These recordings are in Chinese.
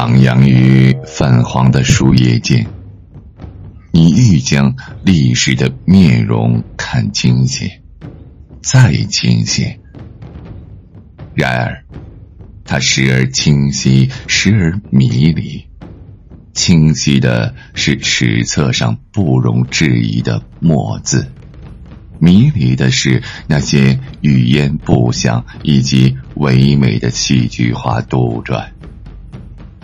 徜徉于泛黄的树叶间，你欲将历史的面容看清些，再清些。然而，它时而清晰，时而迷离。清晰的是史册上不容置疑的墨字，迷离的是那些语言不详以及唯美的戏剧化杜撰。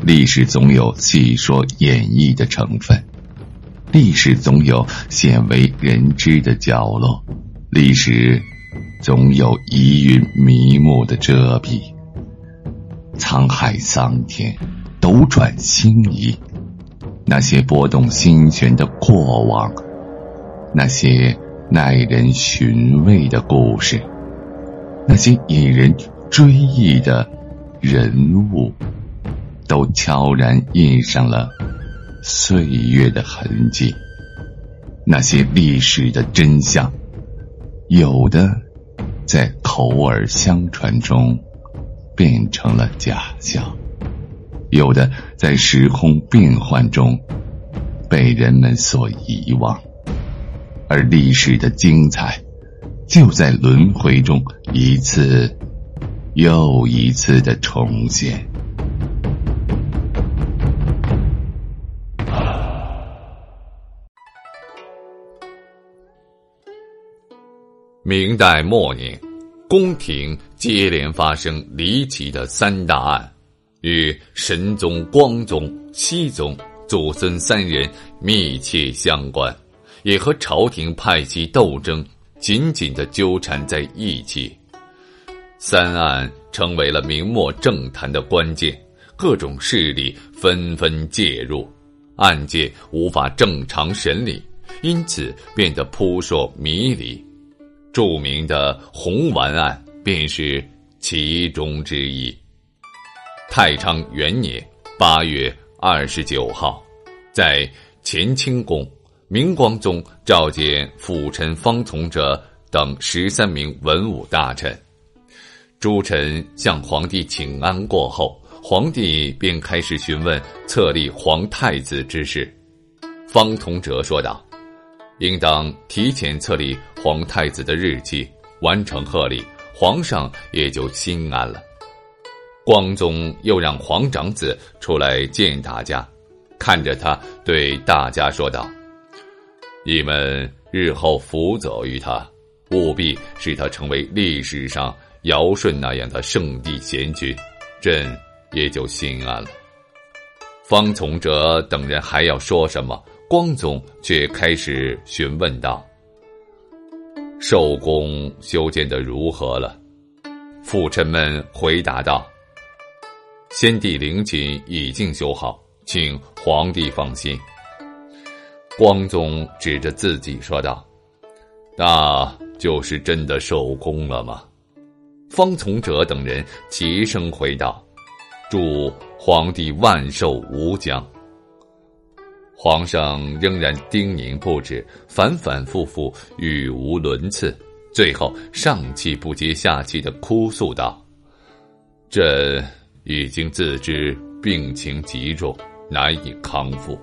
历史总有戏说演绎的成分，历史总有鲜为人知的角落，历史总有疑云迷雾的遮蔽。沧海桑田，斗转星移，那些拨动心弦的过往，那些耐人寻味的故事，那些引人追忆的人物。都悄然印上了岁月的痕迹。那些历史的真相，有的在口耳相传中变成了假象，有的在时空变幻中被人们所遗忘，而历史的精彩就在轮回中一次又一次的重现。明代末年，宫廷接连发生离奇的三大案，与神宗、光宗、熹宗祖孙三人密切相关，也和朝廷派系斗争紧紧的纠缠在一起。三案成为了明末政坛的关键，各种势力纷纷介入，案件无法正常审理，因此变得扑朔迷离。著名的红丸案便是其中之一。太昌元年八月二十九号，在乾清宫，明光宗召见辅臣方从哲等十三名文武大臣。诸臣向皇帝请安过后，皇帝便开始询问册立皇太子之事。方从哲说道。应当提前册立皇太子的日期，完成贺礼，皇上也就心安了。光宗又让皇长子出来见大家，看着他对大家说道：“你们日后辅佐于他，务必使他成为历史上尧舜那样的圣帝贤君，朕也就心安了。”方从哲等人还要说什么？光宗却开始询问道：“寿宫修建的如何了？”辅臣们回答道：“先帝陵寝已经修好，请皇帝放心。”光宗指着自己说道：“那就是真的寿宫了吗？”方从哲等人齐声回道：“祝皇帝万寿无疆。”皇上仍然叮咛不止，反反复复，语无伦次，最后上气不接下气的哭诉道：“朕已经自知病情极重，难以康复，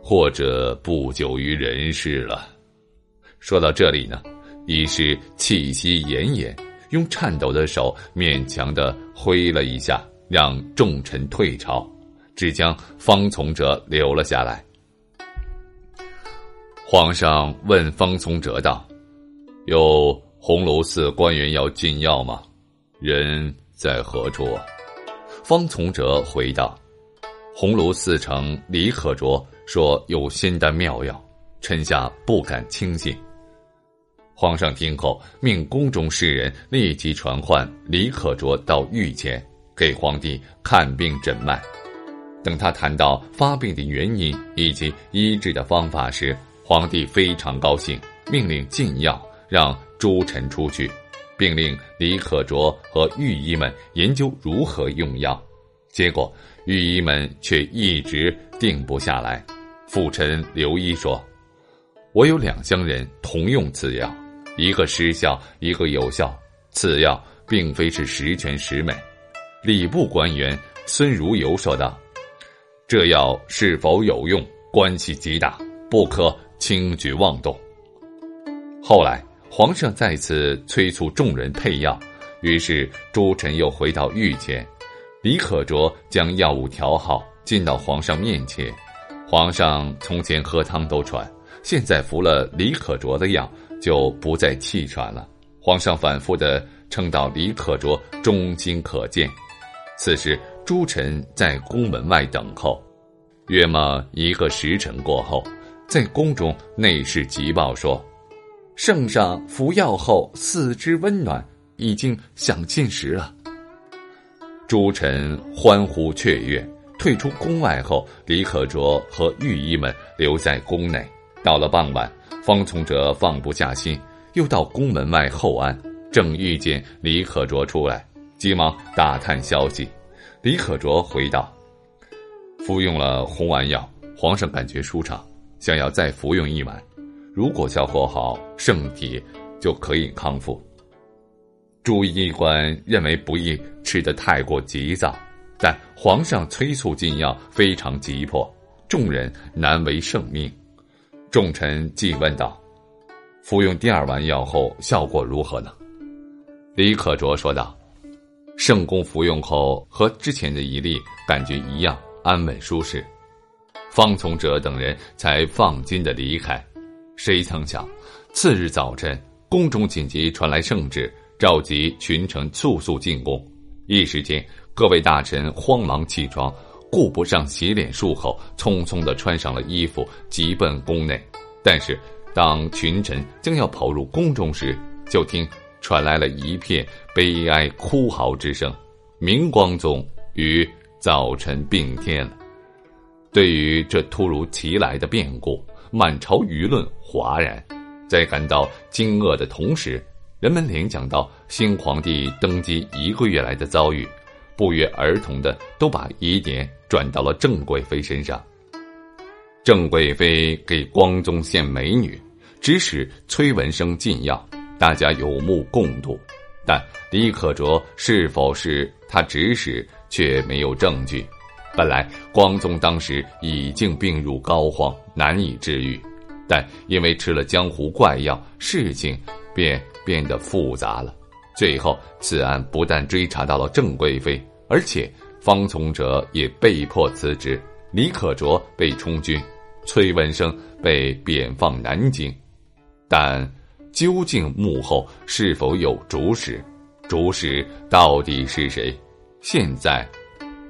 或者不久于人世了。”说到这里呢，已是气息奄奄，用颤抖的手勉强的挥了一下，让众臣退朝，只将方从哲留了下来。皇上问方从哲道：“有红楼寺官员要进药吗？人在何处？”方从哲回道：“红楼寺丞李可灼说有仙丹妙药，臣下不敢轻信。”皇上听后，命宫中侍人立即传唤李可灼到御前，给皇帝看病诊脉。等他谈到发病的原因以及医治的方法时，皇帝非常高兴，命令进药，让诸臣出去，并令李可灼和御医们研究如何用药。结果御医们却一直定不下来。辅臣刘一说：“我有两乡人同用此药，一个失效，一个有效。此药并非是十全十美。”礼部官员孙如游说道：“这药是否有用，关系极大，不可轻举妄动。后来，皇上再次催促众人配药，于是诸臣又回到御前，李可灼将药物调好，进到皇上面前。皇上从前喝汤都喘，现在服了李可灼的药，就不再气喘了。皇上反复的称道李可灼忠心可见。此时，诸臣在宫门外等候。约莫一个时辰过后，在宫中内侍急报说。圣上服药后四肢温暖，已经想进食了。诸臣欢呼雀跃，退出宫外后，李可灼和御医们留在宫内。到了傍晚，方从哲放不下心，又到宫门外候安，正遇见李可灼出来，急忙打探消息。李可灼回道：“服用了红丸药，皇上感觉舒畅，想要再服用一碗。”如果消化好，圣体就可以康复。朱医官认为不宜吃得太过急躁，但皇上催促进药非常急迫，众人难为圣命。众臣即问道：“服用第二丸药后效果如何呢？”李可灼说道：“圣公服用后和之前的一例感觉一样，安稳舒适。”方从哲等人才放心的离开。谁曾想，次日早晨，宫中紧急传来圣旨，召集群臣速速进宫。一时间，各位大臣慌忙起床，顾不上洗脸漱口，匆匆的穿上了衣服，急奔宫内。但是，当群臣将要跑入宫中时，就听传来了一片悲哀哭嚎之声。明光宗于早晨病天了。对于这突如其来的变故，满朝舆论哗然，在感到惊愕的同时，人们联想到新皇帝登基一个月来的遭遇，不约而同的都把疑点转到了郑贵妃身上。郑贵妃给光宗献美女，指使崔文生进药，大家有目共睹。但李可灼是否是他指使，却没有证据。本来光宗当时已经病入膏肓，难以治愈，但因为吃了江湖怪药，事情便变得复杂了。最后，此案不但追查到了郑贵妃，而且方从哲也被迫辞职，李可灼被充军，崔文生被贬放南京。但究竟幕后是否有主使？主使到底是谁？现在。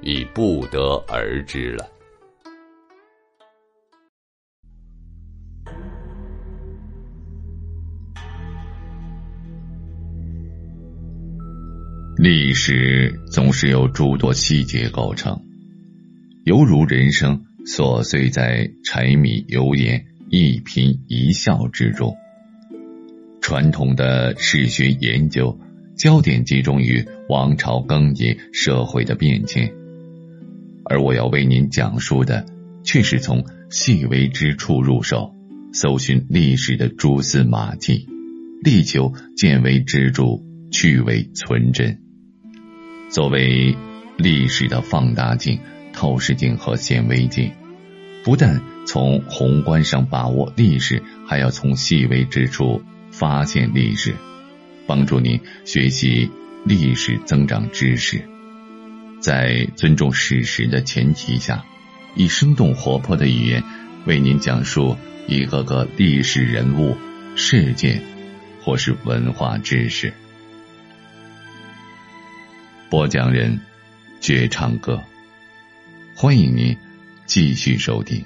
已不得而知了。历史总是由诸多细节构成，犹如人生琐碎在柴米油盐一颦一笑之中。传统的史学研究焦点集中于王朝更迭、社会的变迁。而我要为您讲述的，却是从细微之处入手，搜寻历史的蛛丝马迹，力求见微知著，去伪存真。作为历史的放大镜、透视镜和显微镜，不但从宏观上把握历史，还要从细微之处发现历史，帮助您学习历史、增长知识。在尊重史实的前提下，以生动活泼的语言为您讲述一个个历史人物、事件或是文化知识。播讲人：绝唱歌，欢迎您继续收听。